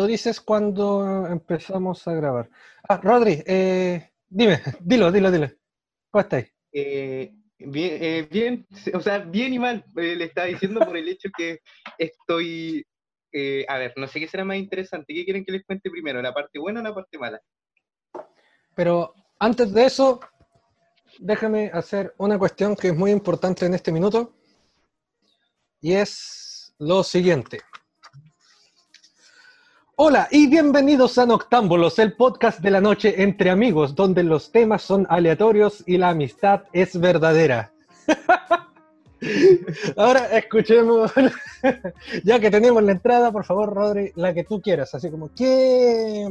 Tú dices cuando empezamos a grabar. Ah, Rodri, eh, dime, dilo, dilo, dilo. ¿Cómo estáis? Eh, bien, eh, bien, o sea, bien y mal, le estaba diciendo por el hecho que estoy, a ver, no sé qué será más interesante, ¿qué quieren que les cuente primero, la parte buena o la parte mala? Pero antes de eso, déjame hacer una cuestión que es muy importante en este minuto. Y es lo siguiente. Hola y bienvenidos a Noctámbulos, el podcast de la noche entre amigos, donde los temas son aleatorios y la amistad es verdadera. Ahora escuchemos, ya que tenemos la entrada, por favor, Rodri, la que tú quieras, así como, ¿qué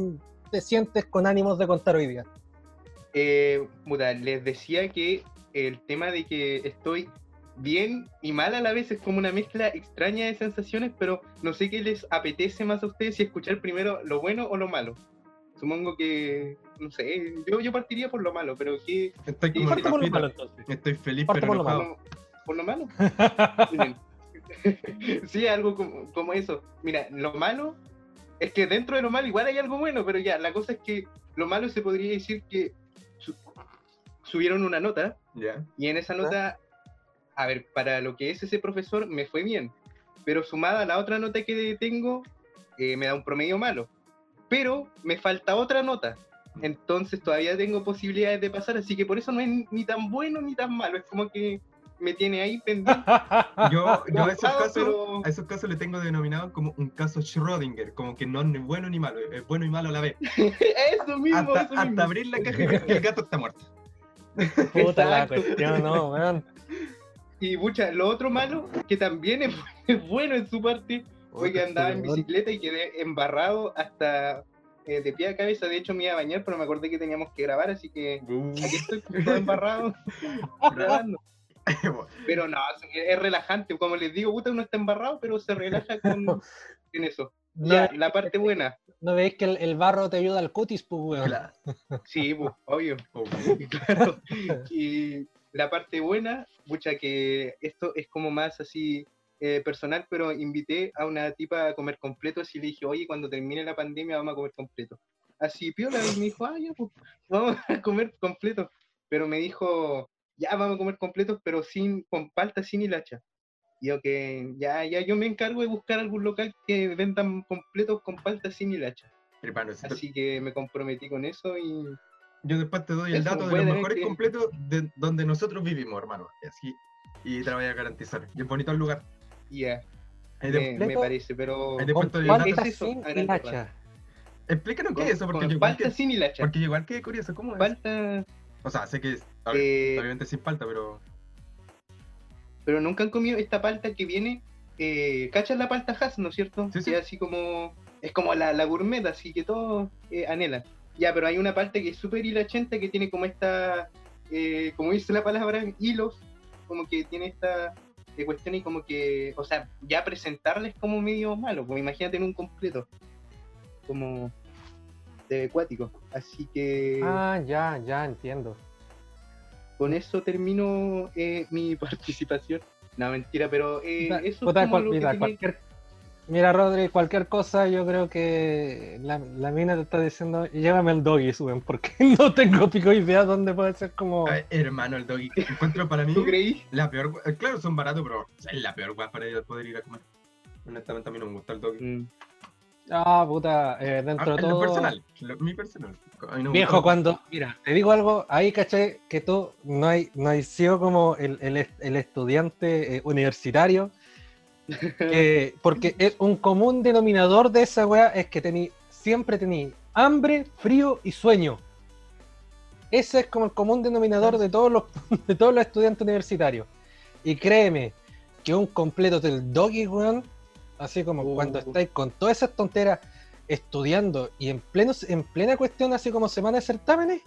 te sientes con ánimos de contar hoy día? Eh, les decía que el tema de que estoy bien y mal a la vez es como una mezcla extraña de sensaciones, pero no sé qué les apetece más a ustedes si escuchar primero lo bueno o lo malo. Supongo que, no sé, yo, yo partiría por lo malo, pero ¿qué? Estoy Parte por lo malo, entonces. Estoy feliz Parte pero por lo enojado. ¿Por lo malo? Sí, algo como, como eso. Mira, lo malo es que dentro de lo malo igual hay algo bueno, pero ya, la cosa es que lo malo se podría decir que su- subieron una nota Ya. y en esa nota, a ver, para lo que es ese profesor me fue bien, pero sumada a la otra nota que tengo, eh, me da un promedio malo. Pero me falta otra nota. Entonces todavía tengo posibilidades de pasar, así que por eso no es ni tan bueno ni tan malo. Es como que me tiene ahí pendiente. Yo, yo a, esos casos, pero- a esos casos le tengo denominado como un caso Schrödinger, como que no es ni bueno ni malo, es bueno y malo a la vez. eso mismo, Hasta, eso hasta mismo. abrir la caja y el gato está muerto. Puta la cuestión, no, weón. Y mucha, lo otro malo, que también es, es bueno en su parte, fue que andaba en bicicleta y quedé embarrado hasta eh, de pie a cabeza. De hecho, me iba a bañar, pero me acordé que teníamos que grabar, así que Uh, aquí estoy todo embarrado grabando. Pero no, es, relajante. Como les digo, puta, uno está embarrado, pero se relaja con en eso. No, Ya, la parte buena. ¿No veis que el, el barro te ayuda al cutis, pues, weón? Sí, pues, obvio. Oh, Claro. Y la parte buena, mucha que esto es como más así eh, personal, pero invité a una tipa a comer completo, así le dije, oye, cuando termine la pandemia vamos a comer completo. Así piola, y me dijo, ah, ya, pues, vamos a comer completo. Pero me dijo, ya vamos a comer completos, pero sin, con palta, sin hilacha. Y yo que, ya, ya, yo me encargo de buscar algún local que vendan completos con palta, sin hilacha. Así que me comprometí con eso y yo después te doy el dato de los mejores que- completos de donde nosotros vivimos, hermano. Y así, y te lo voy a garantizar. Y es bonito el lugar. ya, me, parece, pero... ahí después te doy el ¿Cuál dato. está ¿Qué es eso? Explícanos qué es eso, porque yo igual palta que, sin hilacha. porque igual que curioso, ¿cómo es? Palta, O sea, sé que es, eh, obviamente sin palta, pero pero nunca han comido esta palta que viene, eh, ¿cachas la palta Hass, no es cierto? Sí, sí. Que es así como, es como la, la gourmet, así que todos eh, anhelan. Ya, pero hay una palta que es súper hilachenta, que tiene como esta, eh, como dice la palabra, hilos, como que tiene esta eh, cuestión y como que, o sea, ya presentarles como medio malo, como imagínate en un completo, como de acuático. Así que... Ah, ya, ya, entiendo. con eso termino eh, mi participación. No, mentira, pero eh, eso es como cual- lo que cualquier, mira, Rodri, cualquier cosa, yo creo que la, la mina te está diciendo, llévame el doggy, suben, porque no tengo pico idea dónde puede ser como... Ay, hermano, el doggy. Encuentro para mí ¿Tú creí? la peor. eh, Claro, son baratos, pero es la peor weá para poder ir a comer. Honestamente, a mí no me gusta el doggy. Mm. Ah, puta, eh, Ah, dentro de todo... personal, lo- mi personal. No Viejo, gusta. cuando, mira, te digo algo, ahí caché que tú no hay, no hay sido como el, el estudiante eh, universitario, que- porque es un común denominador de esa weá es que tení, siempre tení hambre, frío y sueño. Ese es como el común denominador de todos los, de todos los estudiantes universitarios. Y créeme, que un completo del doggy, weón, así como Uh. cuando estáis con todas esas tonteras estudiando y en, pleno, en plena cuestión, así como semana de certámenes,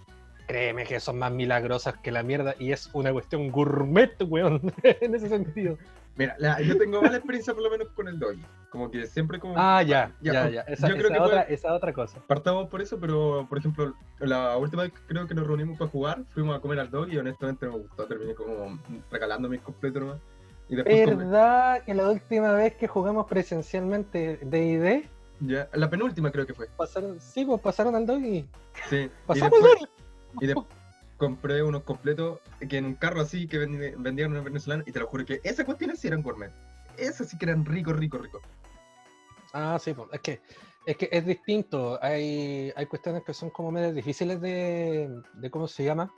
créeme que son más milagrosas que la mierda y es una cuestión gourmet, weón, en ese sentido. Mira, la- yo tengo mala experiencia por lo menos con el doggy. Como que siempre como... Ah, ya, ya, Ya, ya. Esa, yo creo que otra, puede- esa otra cosa. Partamos por eso, pero por ejemplo, la última vez que creo que nos reunimos para jugar, fuimos a comer al dog y honestamente me gustó. Terminé como regalando mis completos nomás. Y ¿Verdad que la última vez que jugamos presencialmente D&D Ya, la penúltima creo que fue. Pasaron, sí, pues pasaron al doggy. Sí. Pasamos al doggy. Y de- compré unos completos que en un carro así que vendían unos venezolanos y te lo juro que esas cuestiones sí eran gourmet. Esas sí que eran ricos, ricos, ricos. Ah, sí, es que es que es distinto. Hay, hay cuestiones que son como medio difíciles de, de cómo se llama,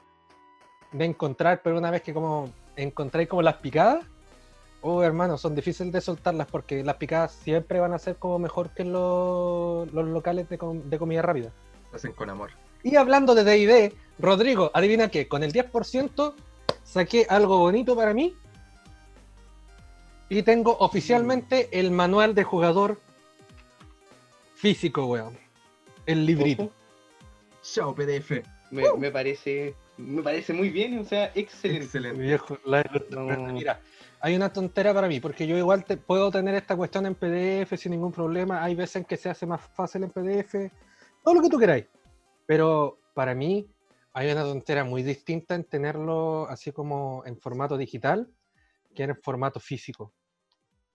de encontrar, pero una vez que como encontráis como las picadas, oh hermano, son difíciles de soltarlas porque las picadas siempre van a ser como mejor que los, los locales de, com- de comida rápida. Lo hacen con amor. Y hablando de D&D, Rodrigo, adivina qué, con el 10% saqué algo bonito para mí y tengo oficialmente el manual de jugador físico, weón. El librito. Chao, PDF. me, me parece me parece muy bien, o sea, excelente. Excelente. Viejo, la. No. Mira, hay una tontera para mí, porque yo igual te, puedo tener esta cuestión en PDF sin ningún problema. Hay veces en que se hace más fácil en PDF, todo lo que tú queráis. Pero para mí hay una tontera muy distinta en tenerlo así como en formato digital que en formato físico.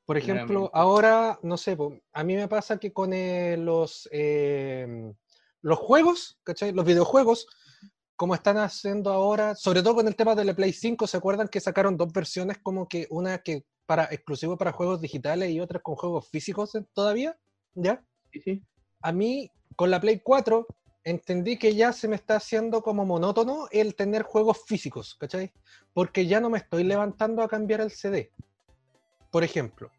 Por ejemplo, ahora, no sé, a mí me pasa que con eh, los, eh, los juegos, ¿cachai? Los videojuegos, como están haciendo ahora, sobre todo con el tema de la Play 5, ¿se acuerdan que sacaron dos versiones como que una que para exclusivo para juegos digitales y otra con juegos físicos eh, todavía? ¿Ya? Sí, sí. A mí, con la Play 4, entendí que ya se me está haciendo como monótono el tener juegos físicos, ¿cachai? Porque ya no me estoy levantando a cambiar el CD. Por ejemplo.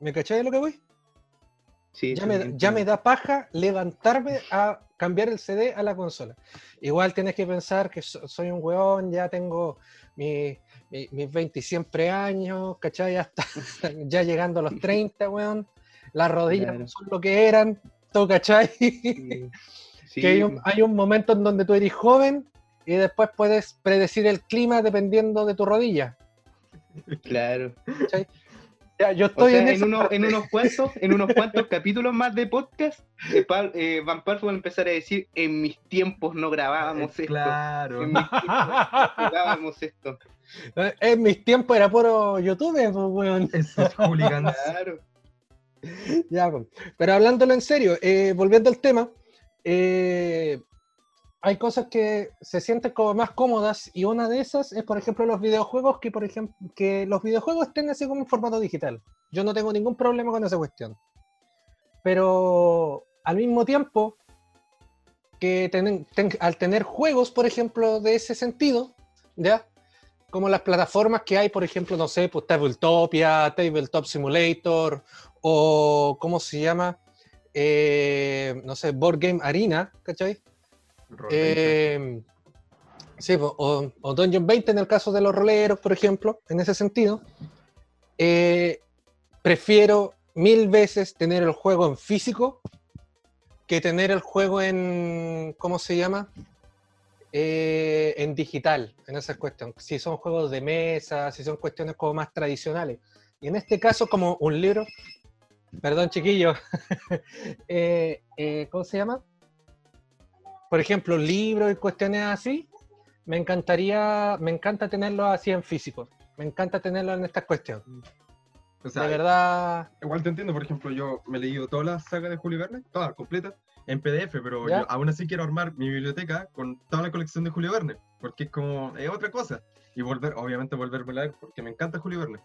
¿Me cachai de lo que voy? Sí, ya me, entiendo. ya me da paja levantarme a cambiar el CD a la consola. Igual tienes que pensar que so- soy un weón, ya tengo mi- mi- mis 20 y siempre años, ¿cachai? Ya llegando a los 30, weón. Las rodillas Claro. no son lo que eran, ¿tú cachai? Sí. Sí, que hay un, hay un momento en donde tú eres joven y después puedes predecir el clima dependiendo de tu rodilla. claro. Ya, yo O estoy sea, en, en, uno- en unos cuantos, en unos cuantos capítulos más de podcast, eh, Pal- eh, Van va a empezar a decir, en mis tiempos no grabábamos esto. Claro. En mis tiempos no grabábamos esto. En mis tiempos era puro YouTube, pues, weón. Esos hooligans. Claro. Ya, pues. pero hablándolo en serio, eh, volviendo al tema, eh, hay cosas que se sienten como más cómodas y una de esas es, por ejemplo, los videojuegos, que por ejemplo, que los videojuegos estén así como en formato digital. Yo no tengo ningún problema con esa cuestión. Pero al mismo tiempo, que tenen- ten- al tener juegos, por ejemplo, de ese sentido, ¿ya? Como las plataformas que hay, por ejemplo, no sé, pues Tabletopia, Tabletop Simulator, o ¿cómo se llama? Eh, no sé, Board Game Arena, ¿cachai? Eh, sí, po, o, o Dungeon 20 en el caso de los roleros, por ejemplo, en ese sentido. Eh, prefiero mil veces tener el juego en físico que tener el juego en, ¿cómo se llama? Eh, en digital, en esa cuestión. Si son juegos de mesa, si son cuestiones como más tradicionales. Y en este caso, como un libro, perdón chiquillo, eh, eh, ¿cómo se llama? Por ejemplo, libros y cuestiones así, me encantaría, me encanta tenerlo así en físico. Me encanta tenerlo en esta cuestión. O sea, De verdad, igual te entiendo, por ejemplo, yo me he leído toda la saga de Julio Verne, toda completa, en PDF, pero ¿Ya? yo aún así quiero armar mi biblioteca con toda la colección de Julio Verne, porque es como, es otra cosa. Y volver, obviamente volverme a leer, porque me encanta Julio Verne.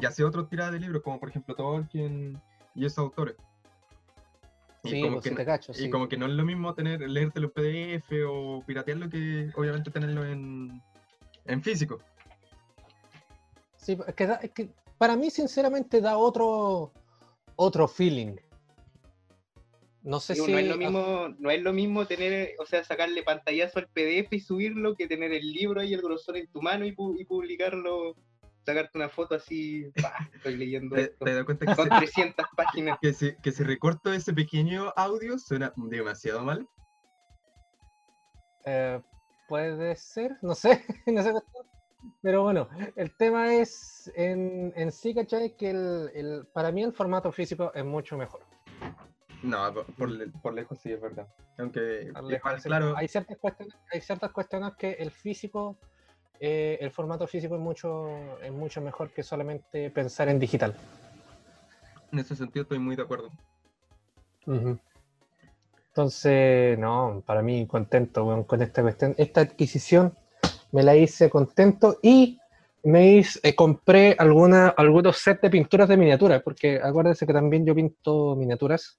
Y hace otros tiradas de libros, como por ejemplo Tolkien y esos autores. Y sí, como pues, que te cacho, Y sí. como que no es lo mismo tener, leértelo en PDF o piratearlo que obviamente tenerlo en, en físico. Sí, es que, da- es que para mí, sinceramente, da otro, otro feeling. No sé Digo, si. no es lo mismo, no es lo mismo tener, o sea, sacarle pantallazo al PDF y subirlo que tener el libro ahí, el grosor en tu mano y, pu- y publicarlo, sacarte una foto así, "Pah, estoy leyendo ¿Te, esto. te das cuenta que Con si, 300 páginas. que, si, que si recorto ese pequeño audio suena demasiado mal? Eh, puede ser, no sé, no sé. Pero bueno, el tema es en, en sí, ¿cachai? Que el, el- para mí el formato físico es mucho mejor. No, por, por por lejos sí es verdad. Aunque, Al igual, claro, Hay ciertas cuestiones, hay ciertas cuestiones que el físico, eh, el formato físico es mucho, es mucho mejor que solamente pensar en digital. en ese sentido estoy muy de acuerdo. Ujú. Entonces, no, para mí contento weón, con esta cuestión. Esta adquisición me la hice contento y me hice, eh, compré alguna, algunos sets de pinturas de miniaturas, porque acuérdense que también yo pinto miniaturas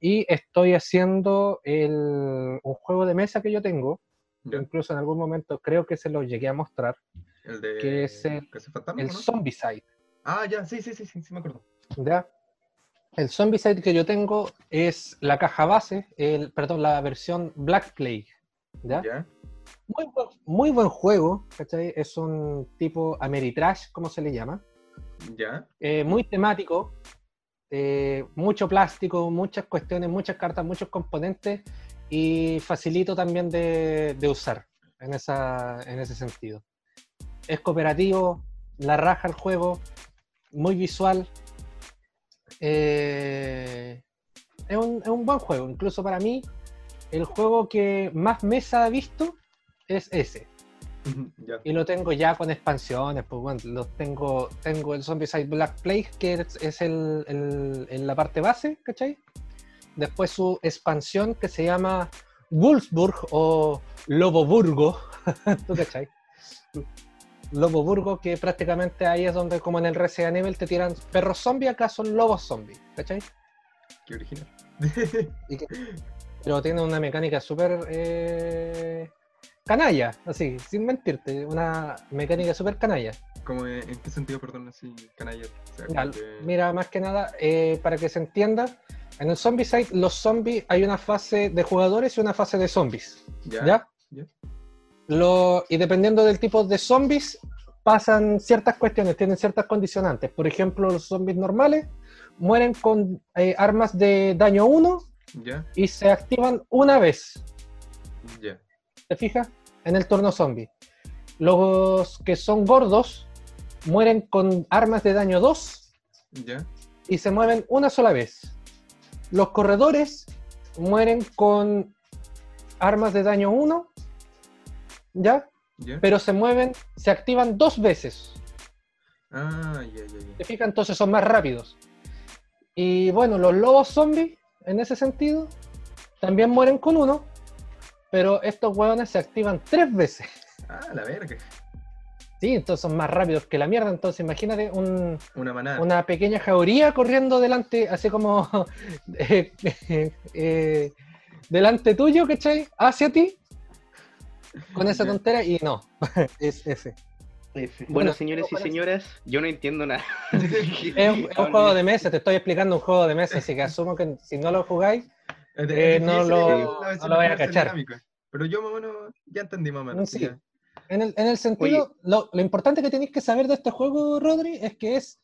y estoy haciendo el- un juego de mesa que yo tengo, Ya. incluso en algún momento creo que se lo llegué a mostrar, El de. que es el- Cazafantasmas, el ¿no? Zombicide. Ah, ya, sí, sí, sí, sí, sí, me acuerdo. ¿ya? El Zombicide que yo tengo es la caja base, el, perdón, la versión Black Plague, ¿ya? Ya. Muy, buen, muy buen juego, ¿cachai? Es un tipo Ameritrash, como se le llama. Ya. Eh, muy temático, eh, mucho plástico, muchas cuestiones, muchas cartas, muchos componentes y facilito también de, usar en, esa, en ese sentido. Es cooperativo, la raja el juego, muy visual. eh, es, un, es un buen juego, incluso para mí, el juego que más mesa ha visto es ese. Ya. Y lo tengo ya con expansiones, pues bueno, los tengo, tengo el Zombicide Black Plague, que es, es el, el- en la parte base, ¿cachai? Después su expansión que se llama Wolfsburg o Loboburgo, ¿tú cachai? Loboburgo, que prácticamente ahí es donde, como en el Resident Evil, te tiran perros zombies, acá son lobos zombies, ¿cachai? Qué original. Y que- pero tiene una mecánica súper eh, canalla, así, sin mentirte, una mecánica súper canalla. Como en, ¿en qué sentido, perdón, así, canalla? O sea, Ya, como que- Mira, más que nada, eh, para que se entienda, en el Zombicide, los zombies hay una fase de jugadores y una fase de zombies. Ya. ¿Ya? ya. Lo, y dependiendo del tipo de zombies, pasan ciertas cuestiones, tienen ciertas condicionantes. Por ejemplo, los zombies normales mueren con eh, armas de daño 1 Ya. y se activan una vez. Ya. ¿Te fijas? En el turno zombie. Los que son gordos mueren con armas de daño 2 Ya. y se mueven una sola vez. Los corredores mueren con armas de daño 1, ¿ya? Pero se mueven, se activan dos veces. Ah. ¿Te fijas? Entonces son más rápidos. Y bueno, los lobos zombies, en ese sentido, también mueren con uno, pero estos hueones se activan tres veces. Ah, la verga. Sí, entonces son más rápidos que la mierda. Entonces imagínate un, Una manada. una pequeña jauría corriendo delante, así como eh, eh, delante tuyo, ¿cachai? Hacia ti, con esa tontera, y no, es F. F. Bueno, Bueno, señores y señoras, yo no entiendo nada. Es, un- es un juego de mesa, te estoy explicando un juego de mesa, así que asumo que si no lo jugáis, eh, no lo- no lo voy a cachar. dinámica. Pero yo más o menos ya entendí más o menos. Sí. en el, en el sentido, lo, lo importante que tenéis que saber de este juego, Rodri, es que es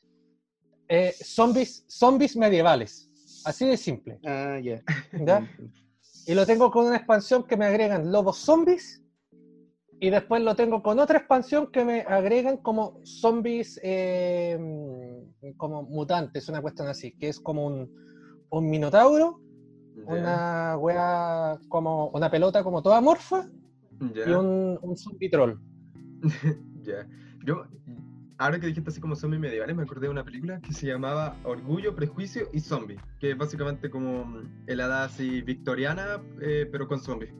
eh, zombies, zombies medievales, así de simple. Ah, ya. ¿ya? Y lo tengo con una expansión que me agregan lobos zombies. Y después lo tengo con otra expansión que me agregan como zombies, eh, como mutantes, una cuestión así, que es como un, un minotauro, Una wea como una pelota como toda morfa y un, un zombie troll. ya. Yo, ahora que dijiste así como zombies medievales, me acordé de una película que se llamaba Orgullo, Prejuicio y Zombie, que es básicamente como el hada así victoriana, eh, pero con zombies.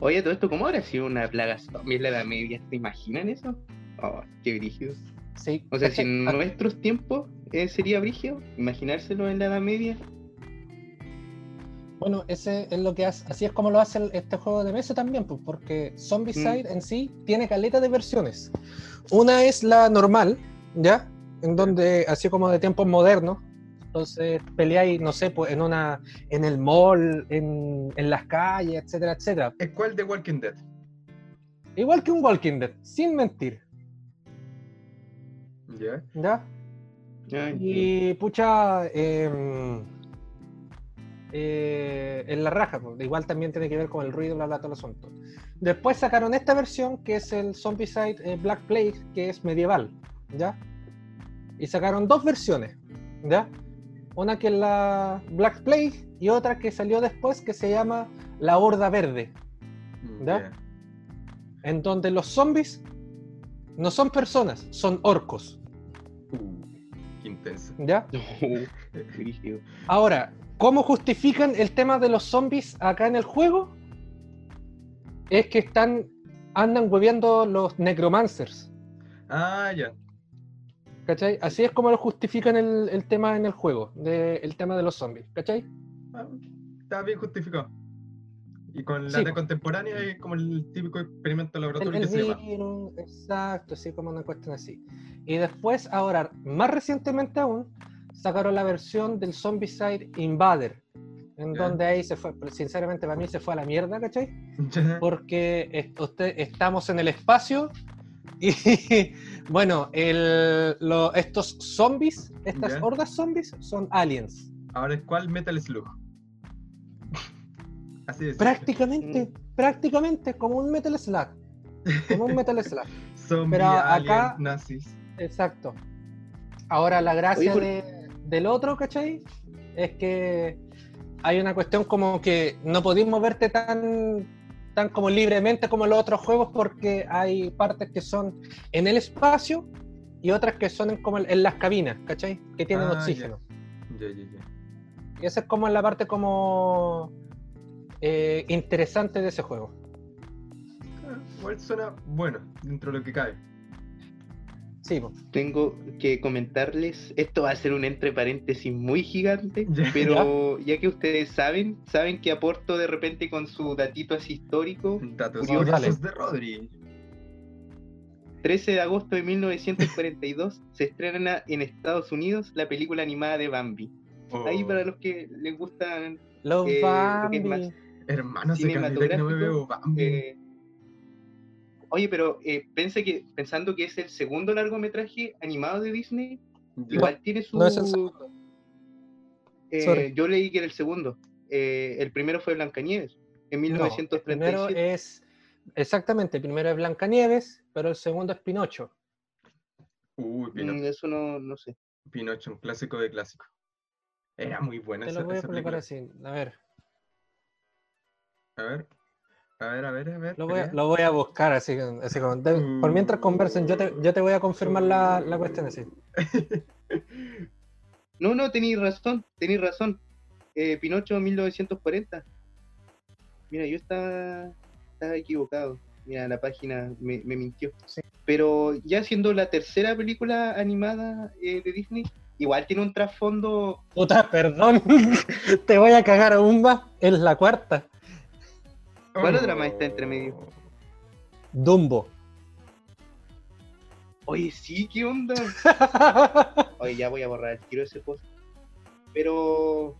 Oye, todo esto, ¿cómo habrá sido una plaga zombie en la Edad Media? ¿Se imaginan eso? Oh, qué brígido. Sí, O sea, si en nuestros tiempos eh, sería brígido, imaginárselo en la Edad Media. Bueno, ese es lo que hace, así es como lo hace el- este juego de mesa también, pues, porque Zombicide en sí tiene caleta de versiones. Una es la normal, ¿ya? En donde, así como de tiempos modernos, entonces peleáis, no sé, pues en una, en el mall, en, en las calles, etcétera, etcétera. ¿Es cuál de Walking Dead? Igual que un Walking Dead, sin mentir, Ya. ¿ya? Y pucha, em, eh, en la raja, igual también tiene que ver con el ruido, bla, bla, todo el asunto. Después sacaron esta versión que es el Zombicide eh, Black Plague, que es medieval, ¿ya? Y sacaron dos versiones, ¿ya? Una que es la Black Plague y otra que salió después que se llama la Horda Verde, ¿Ya? en donde los zombies no son personas, son orcos, Uh, qué intenso. ¿ya? Ahora, ¿Cómo justifican el tema de los zombies acá en el juego? Es que están, andan hueveando los necromancers. Ah, ya. ¿Cachai? Así es como lo justifican el, el tema en el juego, de- el tema de los zombies, ¿cachai? Ah, Está bien justificado. Y con la Sí, contemporánea es como el típico experimento El, laboratorio el que se llama. virus, exacto, así como una cuestión así. Y después, ahora, más recientemente aún, sacaron la versión del Zombicide Invader, en donde ahí se fue, sinceramente para mí se fue a la mierda, ¿cachai? Porque est- usted- estamos en el espacio y bueno, el- lo- estos zombies, estas hordas zombies son aliens. Ahora es cuál Metal Slug. Así es. Prácticamente, Mm. prácticamente como un Metal Slug. Como un Metal Slug. Zombie, pero alien, acá- nazis. Exacto. Ahora la gracia Oye, por- de- del otro, ¿cachai? Es que hay una cuestión como que no podéis moverte tan, tan como libremente como los otros juegos porque hay partes que son en el espacio y otras que son en, como en, las cabinas, ¿cachai? Que tienen Ah, oxígeno. Ya, ya, ya. Y esa es como la parte como eh, interesante de ese juego. Ah, Igual suena bueno dentro de lo que cabe. Sí, po. Tengo que comentarles, esto va a ser un entre paréntesis muy gigante, Ya. pero ya que ustedes saben, saben que aporto de repente con su datito así histórico. Datos Curioso. curiosos de Rodri. 13 de agosto de 1942 se estrena en Estados Unidos la película animada de Bambi. Oh, Ahí para los que les gustan Los Eh, lo que es Bambi. más- Hermano, se caleta que no me veo Bambi. Eh, oye, pero eh, pensé que, pensando que es el segundo largometraje animado de Disney, igual tiene su... No es el segundo. Eh, Sorry. yo leí que era el segundo. Eh, el primero fue Blancanieves, en No, el 1937. primero es. Exactamente, el primero es Blancanieves, pero el segundo es Pinocho. Uy, Pino- Mm, eso no, no sé. Pinocho, un clásico de clásico. Era muy buena Te esa, lo voy a esa colocar película. así. A ver, A ver, a ver, a ver, a ver. lo voy a, lo voy a buscar así, así como. de- por mientras conversen, yo te, yo te voy a confirmar la, la cuestión así. No, no, tenéis razón, tenéis razón. Eh, Pinocho 1940. Mira, yo estaba, estaba equivocado. Mira, la página me, me mintió. Sí. Pero ya siendo la tercera película animada eh, de Disney, igual tiene un trasfondo. Puta, perdón. te voy a cagar aún más. Es la cuarta. ¿Cuál otra más está entre medio? Dumbo. Oye, sí, ¿qué onda? Oye, ya voy a borrar el tiro de ese post. Pero.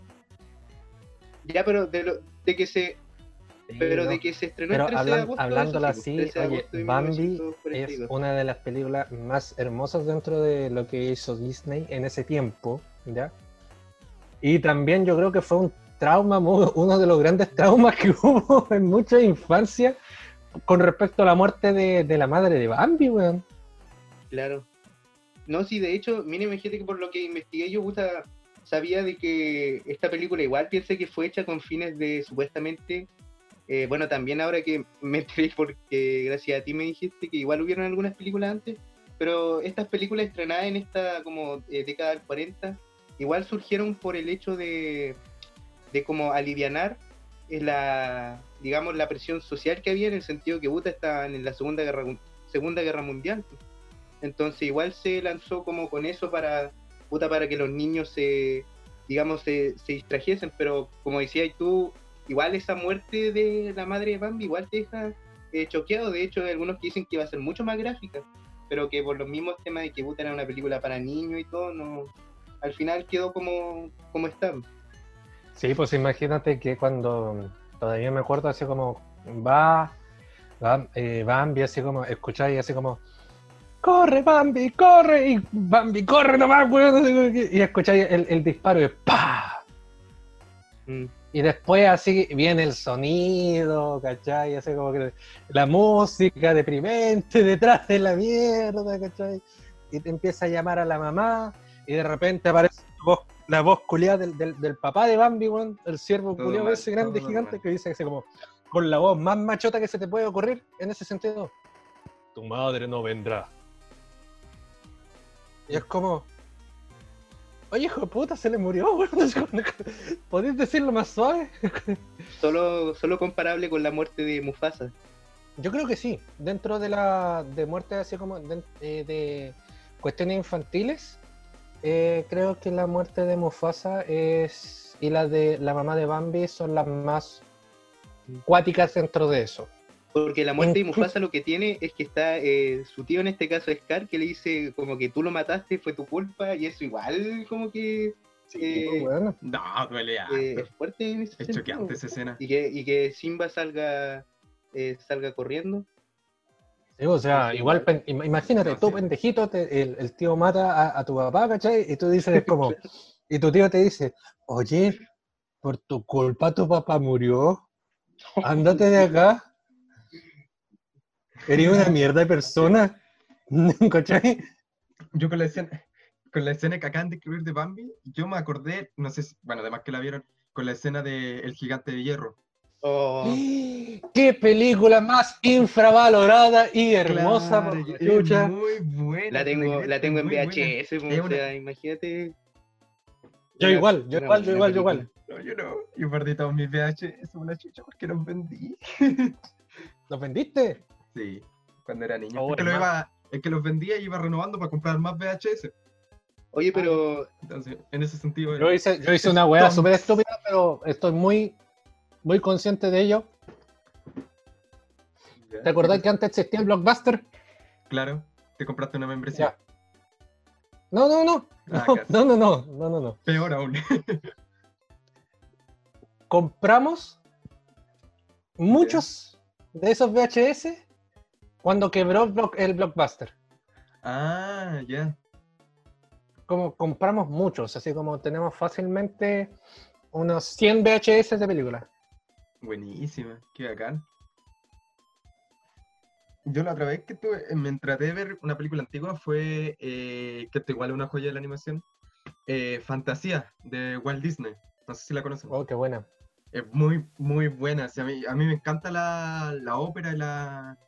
Ya, pero de, lo, de que se. Pero de que se estrenó Pero el 13 de hablan- agosto. hablándola así, 13 de oye, agosto Bambi Es 1942. una de las películas más hermosas dentro de lo que hizo Disney en ese tiempo, ¿ya? Y también yo creo que fue un trauma, uno de los grandes traumas que hubo en mucha infancia con respecto a la muerte de, de la madre de Bambi, weón. Claro. No, sí, de hecho, mire, imagínate que por lo que investigué yo, puta, sabía de que esta película igual piensa que fue hecha con fines de supuestamente. eh, bueno, también ahora que me enteré porque gracias a ti me dijiste que igual hubieron algunas películas antes, pero estas películas estrenadas en esta como eh, década del 40 igual surgieron por el hecho de, de como alivianar eh, la, digamos, la presión social que había en el sentido que puta estaban en la Segunda Guerra, Segunda Guerra Mundial. Entonces igual se lanzó como con eso para, puta, para que los niños se, digamos, se, se distrajesen, pero como decías tú, igual esa muerte de la madre de Bambi igual te deja eh, choqueado, de hecho hay algunos que dicen que va a ser mucho más gráfica, pero que por los mismos temas de que puta era una película para niños y todo, no, al final quedó como, como está. Sí, pues imagínate que cuando todavía me acuerdo así como va, va eh, Bambi así como escucháis así como corre Bambi, corre y Bambi corre nomás, weón, y escucháis el, el disparo y ¡pa! Mm. Y después así viene el sonido, ¿cachai? Así como que la música deprimente detrás de la mierda, ¿cachai? Y te empieza a llamar a la mamá y de repente aparece la voz, la voz culiada del, del, del papá de Bambi, weón, el ciervo mal, ese grande gigante mal. que dice así como con la voz más machota que se te puede ocurrir en ese sentido. Tu madre no vendrá. Y es como, Oye, hijo de puta, se le murió, weón. ¿Podéis decirlo más suave? Solo, solo comparable con la muerte de Mufasa. Yo creo que sí. Dentro de la de muerte así como de, eh, de cuestiones infantiles, eh, creo que la muerte de Mufasa es y la de la mamá de Bambi son las más cuáticas dentro de eso. Porque la muerte de Mufasa lo que tiene es que está eh, su tío, en este caso Scar, que le dice como que tú lo mataste, fue tu culpa, y eso igual como que eh, Pues, bueno. No, duele eh, es fuerte en ese es choqueante esa escena. Y que, y que Simba salga eh, salga corriendo. Sí, o sea, igual, imagínate, tú, pendejito, te- el, el tío mata a, a tu papá, ¿cachai? Y tú dices como, y tu tío te dice, oye, por tu culpa tu papá murió, ándate de acá. Eres una mierda de persona, ¿cachai? Yo con la escena, con la escena que acaban de escribir de Bambi, yo me acordé, no sé si, bueno, además que la vieron, con la escena de El Gigante de Hierro. Oh, ¡Qué película más infravalorada y hermosa, Claro, la es chucha! muy buena. la tengo, la tengo en. VHS, o sea, imagínate. Yo Una- igual, yo una igual, yo igual, yo igual. No, yo no. Yo perdí todos mis VHS, una chucha, porque los vendí. ¿Los vendiste? Sí, cuando era niño. Oh, es, que lo hermano. iba, es que los vendía y iba renovando para comprar más VHS. Oye, pero Entonces, en ese sentido. Yo hice, yo hice una weá súper estúpida, pero estoy muy, muy consciente de ello. ¿Te acordás que antes existía el Blockbuster? Claro, te compraste una membresía. No, no, no. Ah, No, no, no, no, no, no. Peor aún. Compramos muchos de esos VHS cuando quebró el Blockbuster. ah, ya. Como compramos muchos, así como tenemos fácilmente unos 100 VHS de películas. Buenísima, qué bacán. Yo la otra vez que tuve, eh, me traté de ver una película antigua fue, eh, que igual es una joya de la animación, eh, Fantasía, de Walt Disney. No sé si la conocen. Oh, qué buena. Es muy, muy buena. o sea, a, mí, a mí me encanta la, la ópera y la,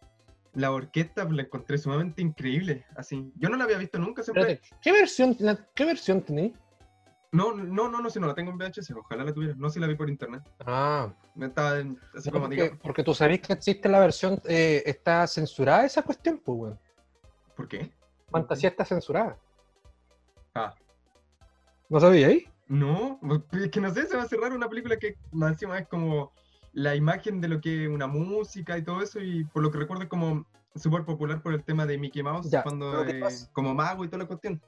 la orquesta, pues la encontré sumamente increíble. Así, yo no la había visto nunca. Siempre... Espérate, ¿qué versión, la- qué versión tenéis? No, no, no, no, si no la tengo en VHS, ojalá la tuviera. No, si la vi por internet. Ah, Me estaba en- así como porque, diga, porque tú sabés que existe la versión, eh, está censurada esa cuestión, pues, weón. ¿por qué? Fantasía está censurada. Ah, ¿No sabíais? no, es que no sé, se va a cerrar una película que más encima es como la imagen de lo que es una música y todo eso, y por lo que recuerdo es como súper popular por el tema de Mickey Mouse, Ya, cuando eh, como mago y toda la cuestión.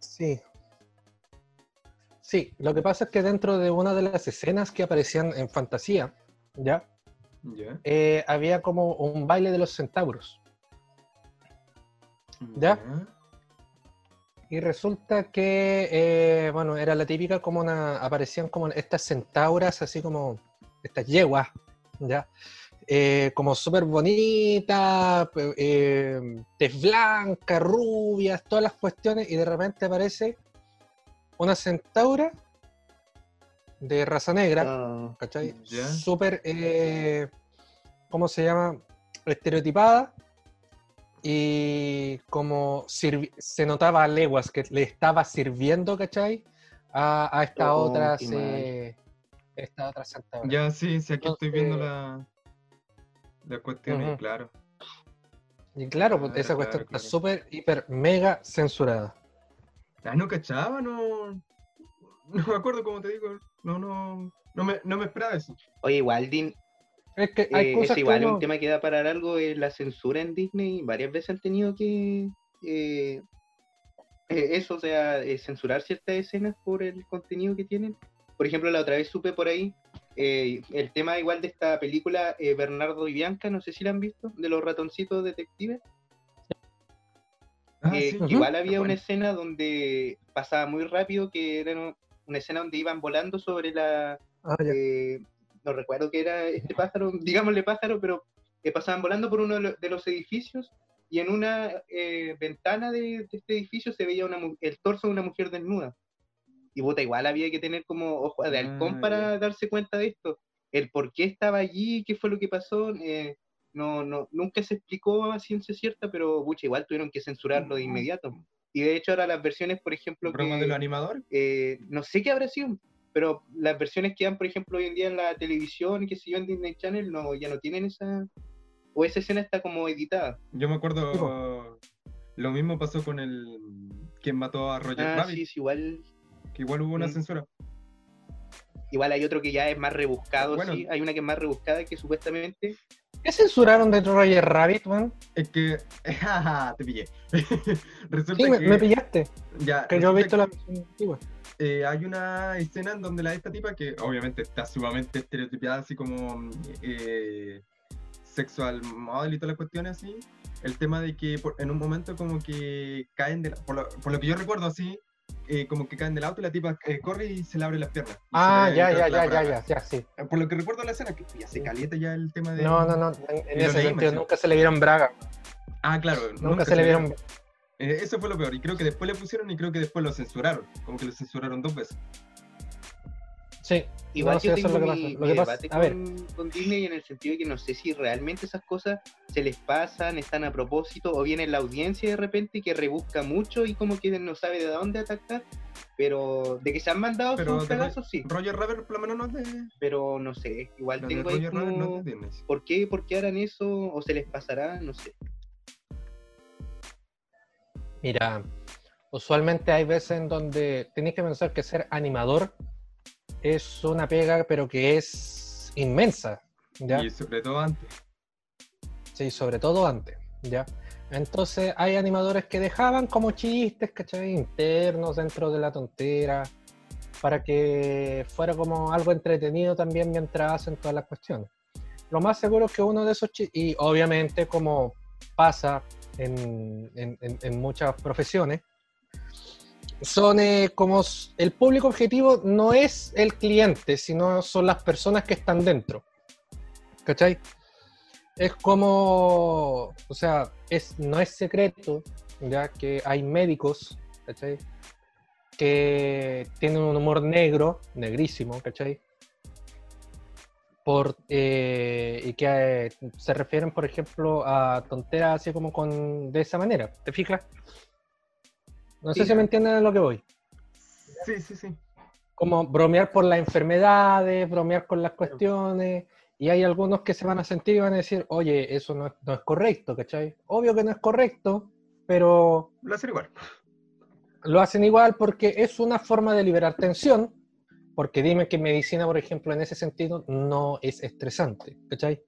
Sí. Sí, lo que pasa es que dentro de una de las escenas que aparecían en fantasía, ¿ya? Eh, había como un baile de los centauros. ¿Ya? Y resulta que, eh, bueno, era la típica como una, aparecían como estas centauras, así como estas yeguas, ¿ya? Eh, como súper bonitas, tez blanca, rubias, todas las cuestiones, y de repente aparece una centaura de raza negra, ah, ¿cachai? Ya. Súper, eh, ¿cómo se llama? Estereotipada. Y como se notaba a leguas que le estaba sirviendo, ¿cachai? A, a esta Oh, otra, se- esta otra centaura. Ya, sí, sí, aquí estoy viendo la, la cuestión, y claro. Y claro, pues, Claro, esa cuestión claro, está súper, hiper, mega censurada. Ah, no cachaba, no. No me acuerdo cómo te digo. No, no. No me, no me esperaba eso. Oye, igual, Din, Es que hay eh, cosas es que igual uno- un tema que da para algo, es la censura en Disney. Varias veces han tenido que eh, eh, eso, o sea, eh, censurar ciertas escenas por el contenido que tienen. Por ejemplo, la otra vez supe por ahí eh, el tema igual de esta película eh, Bernardo y Bianca, no sé si la han visto, de los ratoncitos detectives. Ah, que sí. Igual había Bueno. una escena donde pasaba muy rápido, que era una escena donde iban volando sobre la... Ah, eh, no recuerdo qué era este pájaro, digámosle pájaro, pero que pasaban volando por uno de, lo- de los edificios y en una eh, ventana de, de este edificio se veía una, el torso de una mujer desnuda. Y puta, igual había que tener como ojo de halcón Ah, para darse cuenta de esto. El por qué estaba allí, qué fue lo que pasó, eh, no, no, nunca se explicó a ciencia cierta, pero pucha, igual tuvieron que censurarlo de inmediato. Y de hecho ahora las versiones, por ejemplo, ¿Broma que, de los animadores? eh, no sé qué habrá sido, pero las versiones que dan, por ejemplo, hoy en día en la televisión, que se yo, en Disney Channel, no, ya no tienen esa... O esa escena está como editada. Yo me acuerdo. Lo mismo pasó con el. Quien mató a Roger Ah, Rabbit, sí, sí, igual, que igual hubo una Mm. censura. igual hay otro que ya es más rebuscado, Bueno. sí. Hay una que es más rebuscada que supuestamente... ¿Qué censuraron de Roger Rabbit, man? Es que. jaja, te pillé. resulta Sí, me, que. me pillaste. ya, Que yo he visto la versión antigua. eh, hay una escena en donde la esta tipa, que obviamente está sumamente estereotipada, así como eh, sexual model y todas las cuestiones así, el tema de que por- en un momento como que caen de la- por, lo, por lo que yo recuerdo así, eh, como que caen del auto y la tipa eh, corre y se le abre las piernas. Ah, ya, ya, ya, ya, ya, ya, sí. Por lo que recuerdo la escena, que ya se calienta ya el tema de... No, no, no, en, ese sentido nunca se le vieron braga. Ah, claro. Nunca, se le vieron... Eh, eso fue lo peor, y creo que después le pusieron y creo que después lo censuraron, como que lo censuraron dos veces. Sí. Igual No, sí, yo eso es tengo lo que mi, pasa. Lo mi que pasa- debate a ver. con, con Disney en el sentido de que no sé si realmente esas cosas se les pasan, están a propósito, o viene la audiencia de repente que rebusca mucho y como que no sabe de dónde atacar, pero de que se han mandado Pero sus pedazos, sí, Roger Rabbit por lo menos no es de... pero no sé, igual tengo ahí no. ¿por qué, ¿por qué harán eso? ¿O se les pasará? No sé. Mira, usualmente hay veces en donde tenéis que pensar que ser animador es una pega, pero que es inmensa, ¿ya? Y sobre todo antes. Sí, sobre todo antes, ¿ya? Entonces hay animadores que dejaban como chistes, ¿cachai? Internos dentro de la tontera, para que fuera como algo entretenido también mientras hacen todas las cuestiones. Lo más seguro es que uno de esos chistes, y obviamente como pasa en, en- en- en muchas profesiones, son eh, como el público objetivo no es el cliente, sino son las personas que están dentro. ¿Cachai? Es como, o sea, es, no es secreto, ya que hay médicos, ¿cachai? Que tienen un humor negro, negrísimo, ¿cachai? Por, eh, y que eh, se refieren, por ejemplo, a tonteras así como con, de esa manera, ¿te fijas? No sé si me entienden a lo que voy. Sí, sí, sí. Como bromear por las enfermedades, bromear con las cuestiones, y hay algunos que se van a sentir y van a decir, oye, eso no es, no es correcto, ¿cachai? Obvio que no es correcto, pero Lo hacen igual. lo hacen igual porque es una forma de liberar tensión, porque dime que medicina, por ejemplo, en ese sentido no es estresante, ¿cachai?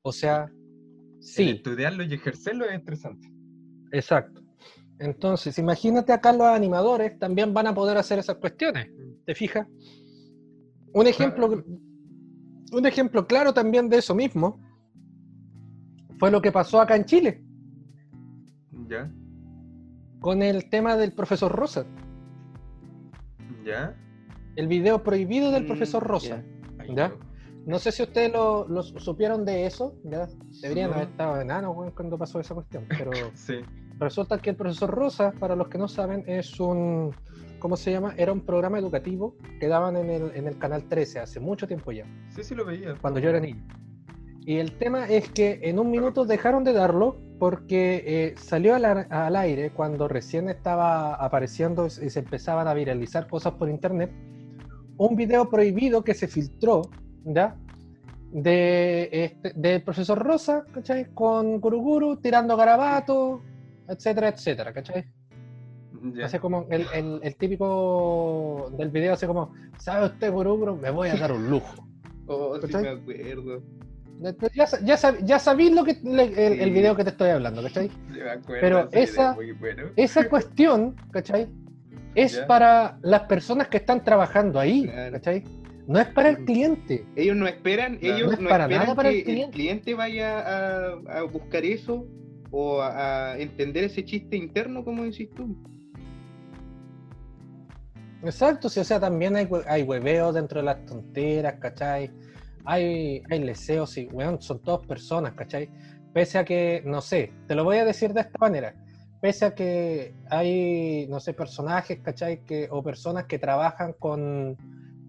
O sea, El sí, estudiarlo y ejercerlo es estresante. exacto. Entonces, imagínate acá los animadores también van a poder hacer esas cuestiones, ¿te fijas? Un ejemplo, un ejemplo claro también de eso mismo fue lo que pasó acá en Chile ¿Ya? con el tema del profesor Rosa, ¿Ya? el video prohibido del Mm, profesor Rosa. Ay, ¿Ya? no. Sé si ustedes lo, lo supieron de eso, ¿ya? Deberían No. haber estado enanos cuando pasó esa cuestión, pero Sí. Resulta que el profesor Rosa, para los que no saben, es un, ¿cómo se llama? Era un programa educativo que daban en el, en el Canal 13 hace mucho tiempo ya, Sí, sí lo veía. cuando yo era niño. Y el tema es que en un minuto dejaron de darlo porque eh, salió al, al aire cuando recién estaba apareciendo y se empezaban a viralizar cosas por internet, un video prohibido que se filtró, ¿ya? De, este, del profesor Rosa, ¿cachai? Con Guruguru tirando garabatos, etcétera, etcétera, ¿cachai? Ya. Hace como el, el- el típico del video, hace como, ¿sabe usted, Guruguru? Me voy a dar un lujo. Oh, sí me acuerdo. Ya, ya, sab- ya sabéis lo que, le- el, el Sí. video que te estoy hablando, ¿cachai? Sí, me acuerdo, Pero esa- bueno. Esa cuestión, ¿cachai? Es para las personas que están trabajando ahí, Claro. ¿cachai? No es para el cliente. Ellos no esperan, ellos No es no para esperan nada para que el cliente. cliente vaya a, a buscar eso o a, entender ese chiste interno, como decís tú. Exacto, sí, o sea, también hay, hay hueveos dentro de las tonteras, ¿cachai? Hay, hay leseos y, weón, son todas personas, ¿cachai? Pese a que, no sé, te lo voy a decir de esta manera, pese a que hay, no sé, personajes, ¿cachai? Que, o personas que trabajan con,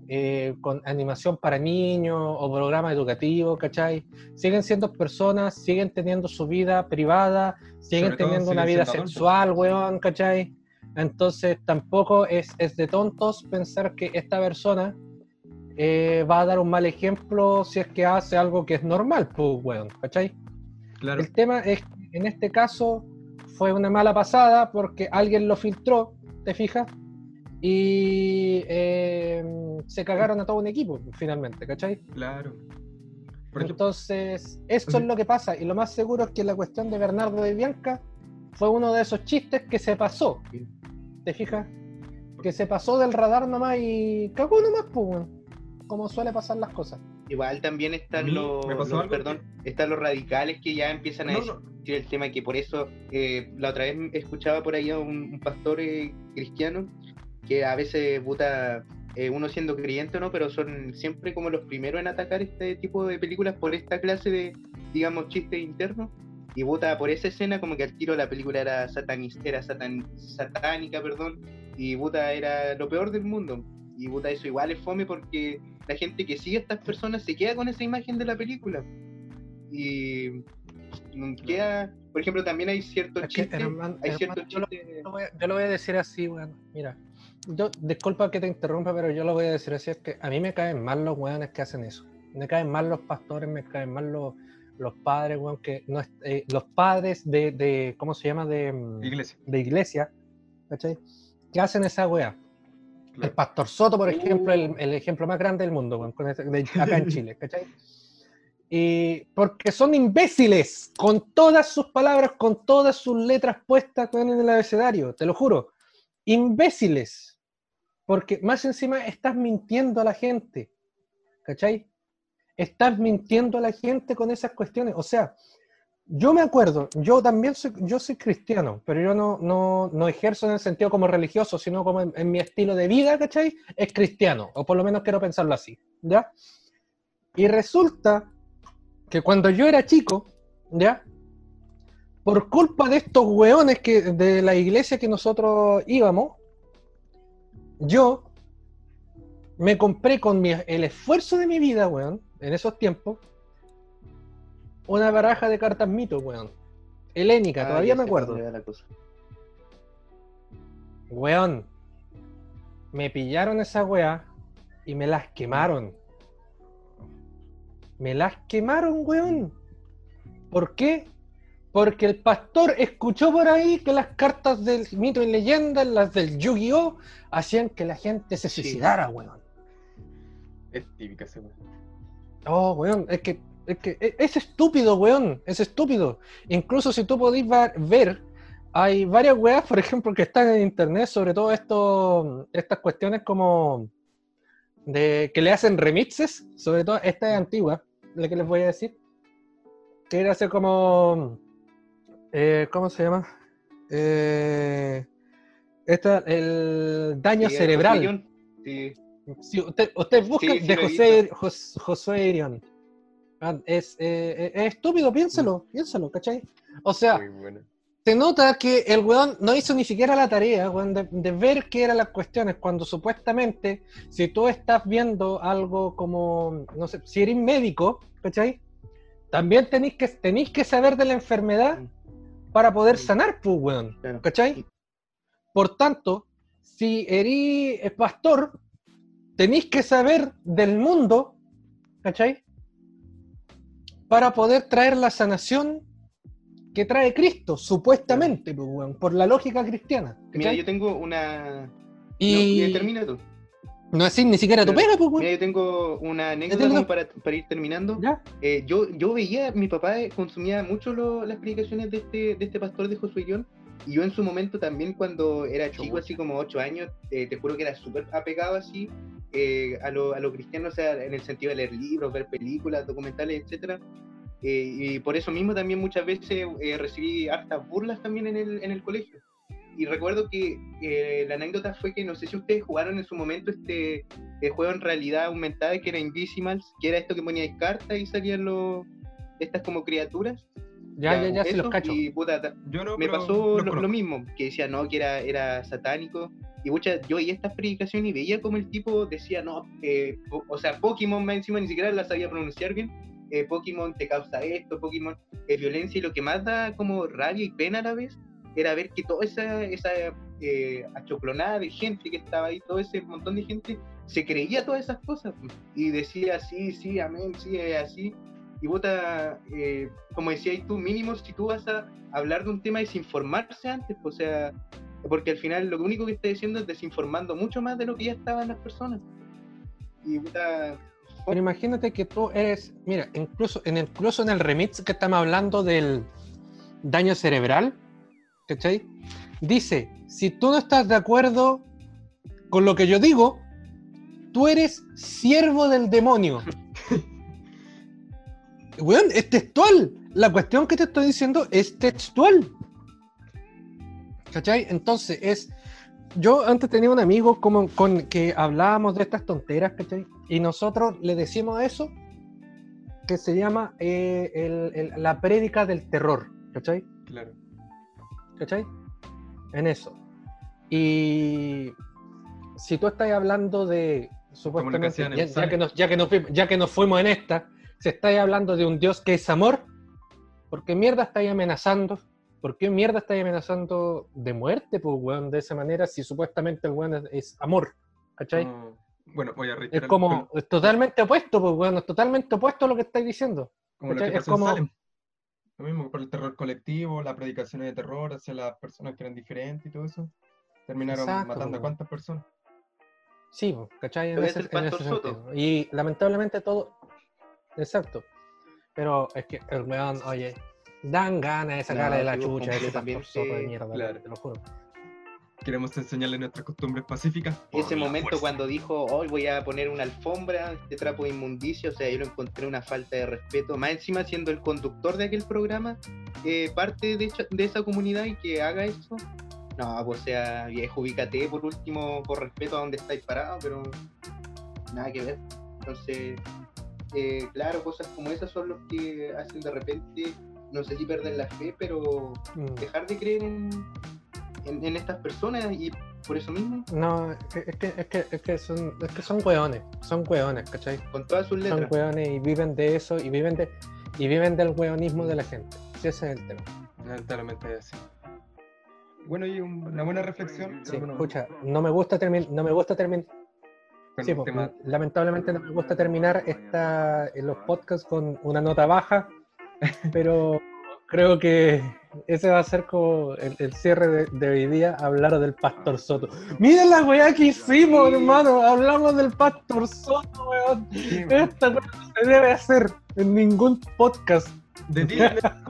eh, con animación para niños o programas educativos, ¿cachai? Siguen siendo personas, siguen teniendo su vida privada, siguen Sobre teniendo una vida sexual, weón, ¿cachai? Entonces tampoco es, es de tontos pensar que esta persona eh, va a dar un mal ejemplo si es que hace algo que es normal, pues, weón, ¿cachai? Claro. El tema es que en este caso fue una mala pasada porque alguien lo filtró, ¿te fijas? Y eh, se cagaron a todo un equipo, finalmente, ¿cachai? Claro. Por Entonces, eso es lo que pasa. Y lo más seguro es que la cuestión de Bernardo de Bianca fue uno de esos chistes que se pasó. ¿Te fijas? Que se pasó del radar nomás y cagó nomás, pues, como suele pasar las cosas. Igual también están los, me pasó los- algo perdón, están los radicales que ya empiezan a No, decir no. el tema que por eso eh, la otra vez escuchaba por ahí a un, un pastor eh, cristiano que a veces puta eh, uno siendo creyente o no, pero son siempre como los primeros en atacar este tipo de películas por esta clase de, digamos, chistes internos. Y puta, por esa escena como que al tiro la película era, satanis, era satan- satánica, perdón, y puta era lo peor del mundo. Y puta, eso igual es fome porque la gente que sigue a estas personas se queda con esa imagen de la película. Y queda, por ejemplo, también hay ciertos chistes, hermano- hay hermano, ciertos yo, chistes. yo lo voy a- yo lo voy a decir así, weón. Mira, yo, disculpa que te interrumpa, pero yo lo voy a decir así, es que a mí me caen mal los weones que hacen eso. Me caen mal los pastores, me caen mal los, los padres, weón, que no eh, los padres de, de, ¿cómo se llama? De, mm, iglesia. de iglesia, ¿cachai? Que hacen esa wea. El Claro. pastor Soto, por ejemplo, el, el ejemplo más grande del mundo, weón, con de- acá en Chile, ¿cachai? Y porque son imbéciles, con todas sus palabras, con todas sus letras puestas en el abecedario, te lo juro. Imbéciles. Porque más encima estás mintiendo a la gente, ¿cachai? Estás mintiendo a la gente con esas cuestiones. O sea, yo me acuerdo, yo también soy, yo soy cristiano, pero yo no, no, no ejerzo en el sentido como religioso, sino como en, mi estilo de vida, ¿cachai? Es cristiano, o por lo menos quiero pensarlo así, ¿ya? Y resulta que cuando yo era chico, ¿ya? Por culpa de estos hueones que, de la iglesia que nosotros íbamos, yo me compré con mi- el esfuerzo de mi vida, weón, en esos tiempos, una baraja de cartas mito, weón. Helénica, Ah, todavía me acuerdo. la cosa. Weón, me pillaron esa weá y me las quemaron. Me las quemaron, weón. ¿Por qué? Porque el pastor escuchó por ahí que las cartas del mito y leyenda, las del Yu-Gi-Oh, hacían que la gente se Sí. suicidara, weón. Es típica esa weá. Oh, weón, es que, es que e- es estúpido, weón, es estúpido. Incluso si tú podéis ver, hay varias weas, por ejemplo, que están en internet, sobre todo esto, estas cuestiones como de que le hacen remixes, sobre todo esta es antigua, la que les voy a decir, que era hacer como, eh, ¿cómo se llama? Eh, esta, el daño Sí, cerebral. José Sí, Si usted, usted busca Sí, de José, Jos- Josué Irión. Ah, Es, eh, es estúpido, piénsalo, piénsalo, ¿cachai? O sea, Muy buena. se nota que el weón no hizo ni siquiera la tarea, weón, de, de ver qué eran las cuestiones, cuando supuestamente, si tú estás viendo algo como, no sé, si eres médico, ¿cachai? También tenéis que, tenéis que saber de la enfermedad para poder sanar, pues, weón. claro. ¿Cachai? Por tanto, si eres pastor, tenéis que saber del mundo, ¿cachai? Para poder traer la sanación que trae Cristo, supuestamente, pues, weón, por la lógica cristiana. Mira, yo tengo una. y No, termina tú. No es ni siquiera tu pega, pues. Mira, yo tengo una anécdota tengo- para, para ir terminando. Eh, yo, yo veía, mi papá eh, consumía mucho lo- las predicaciones de este, de este pastor de Josué John, y yo en su momento también cuando era chico, así como 8 años, eh, te juro que era súper apegado así eh, a, lo, a lo cristiano, o sea, en el sentido de leer libros, ver películas, documentales, etcétera. Eh, y por eso mismo también muchas veces eh, recibí hartas burlas también en el, en el colegio. Y recuerdo que eh, la anécdota fue que no sé si ustedes jugaron en su momento este eh, juego en realidad aumentada que era Invisimals, que era esto que poníais cartas y salían los estas como criaturas. Ya, ya, ya, eso, los cacho. Y puta, ta- Yo no, me pasó lo, lo mismo, que decía no, que era, era satánico. Y mucha, yo veía estas predicaciones y veía como el tipo decía, no, eh, po- o sea, Pokémon más encima ni siquiera la sabía pronunciar bien. eh, Pokémon te causa esto, Pokémon es violencia. Y lo que más da como rabia y pena a la vez era ver que toda esa, esa eh, achoclonada de gente que estaba ahí, todo ese montón de gente se creía todas esas cosas y decía sí, sí, amén, sí, es así. Y vota, eh, como decías tú, mínimo si tú vas a hablar de un tema desinformarse antes, pues, o sea, porque al final lo único que está diciendo es desinformando mucho más de lo que ya estaban las personas. Y puta, Pero imagínate que tú eres, mira, incluso en el, incluso en el remix que estamos hablando del daño cerebral, ¿cachai? Dice, si tú no estás de acuerdo con lo que yo digo, tú eres siervo del demonio. Weón, es textual. La cuestión que te estoy diciendo es textual. ¿Cachai? Entonces es. Yo antes tenía un amigo como, con que hablábamos de estas tonteras, ¿cachai? Y nosotros le decimos eso que se llama eh, el- el- la prédica del terror, ¿cachai? Claro. ¿Cachai? En eso. Y si tú estás hablando de supuestamente, ya, ya que nos, ya, que nos, fuimos- ya que nos fuimos en esta, si estáis hablando de un Dios que es amor, ¿por qué mierda estáis amenazando? ¿Por qué mierda estáis amenazando de muerte, pues, weón, de esa manera, si supuestamente el weón es, es amor? ¿Cachai? Como- bueno, voy a es reiterar como, es totalmente opuesto, pues, weón, es totalmente opuesto a lo que estáis diciendo. como lo que Es pasó en como- Salem. Lo mismo por el terror colectivo, las predicaciones de terror hacia las personas que eran diferentes y todo eso. Terminaron Exacto, matando a cuántas personas. Sí, ¿cachai? En ese, en sentido. Y lamentablemente todo. Exacto. Pero es que el weón, oye, dan ganas de sacarle No, de la chucha a ese pastor soto de mierda, claro. te lo juro. Queremos enseñarle nuestras costumbres pacíficas. ese momento fuerza. cuando dijo, hoy voy a poner una alfombra, este trapo de inmundicia, o sea, yo lo encontré una falta de respeto, más encima siendo el conductor de aquel programa, eh, parte de, hecho- de esa comunidad y que haga eso. No, pues, o sea, viejo, ubícate por último, por respeto a donde estáis parados, pero nada que ver. Entonces, eh, claro, cosas como esas son los que hacen de repente, no sé si perder la fe, pero Mm. dejar de creer en, en, en estas personas y por eso mismo, No, es que, es que, es que, es que son, es que son weones, son weones, ¿cachai? con todas sus Son letras. weones y viven de eso y viven de y viven del weonismo de la gente. Sí, ese es el tema. Lamentablemente así. Bueno, y un- una buena reflexión. Sí, bueno, escucha, no me gusta terminar, no me gusta terminar, Sí, pues, tema- lamentablemente no me gusta terminar esta, en los podcasts con una nota baja, pero creo que ese va a ser como el, el cierre de, de hoy día, hablar del Pastor Soto. Miren la weá que hicimos, Sí. hermano, hablamos del Pastor Soto, weón. Sí, Esta weá no se debe hacer en ningún podcast. de Disney,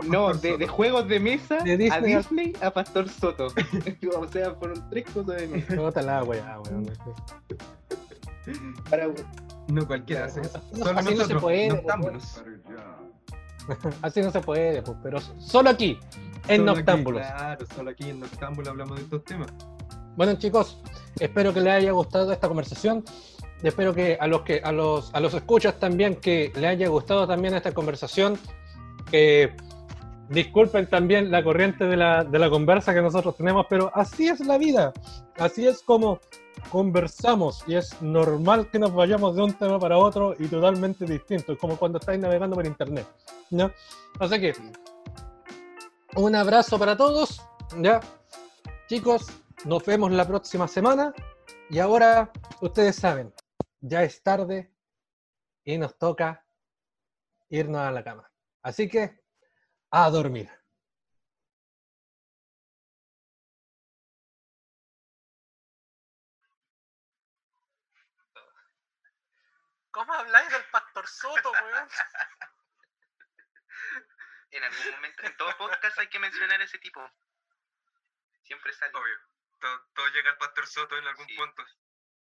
No, de, de juegos de mesa De a Disney a- Disney a Pastor Soto. o sea, fueron tres cosas de mesa. La weá, weón. Para, no cualquiera hace eso. Solo así no se nosotros, puede. Así no se puede, pues, pero solo aquí, en Solo aquí, Noctámbulos. Claro, solo aquí en Noctámbulos hablamos de estos temas. Bueno chicos, espero que les haya gustado esta conversación. Espero que a los que a los a los escuchas también que les haya gustado también esta conversación. Eh, disculpen también la corriente de la, de la conversa que nosotros tenemos, pero así es la vida. Así es como conversamos y es normal que nos vayamos de un tema para otro y totalmente distinto, como cuando estáis navegando por internet, ¿no? Así que un abrazo para todos, ¿ya? Chicos, nos vemos la próxima semana y ahora ustedes saben, ya es tarde y nos toca irnos a la cama. Así que a dormir. ¿Cómo habláis del pastor Soto, weón? En algún momento, en todo podcast hay que mencionar ese tipo. Siempre sale. Obvio. Todo, todo llega al Pastor Soto en algún Sí. punto.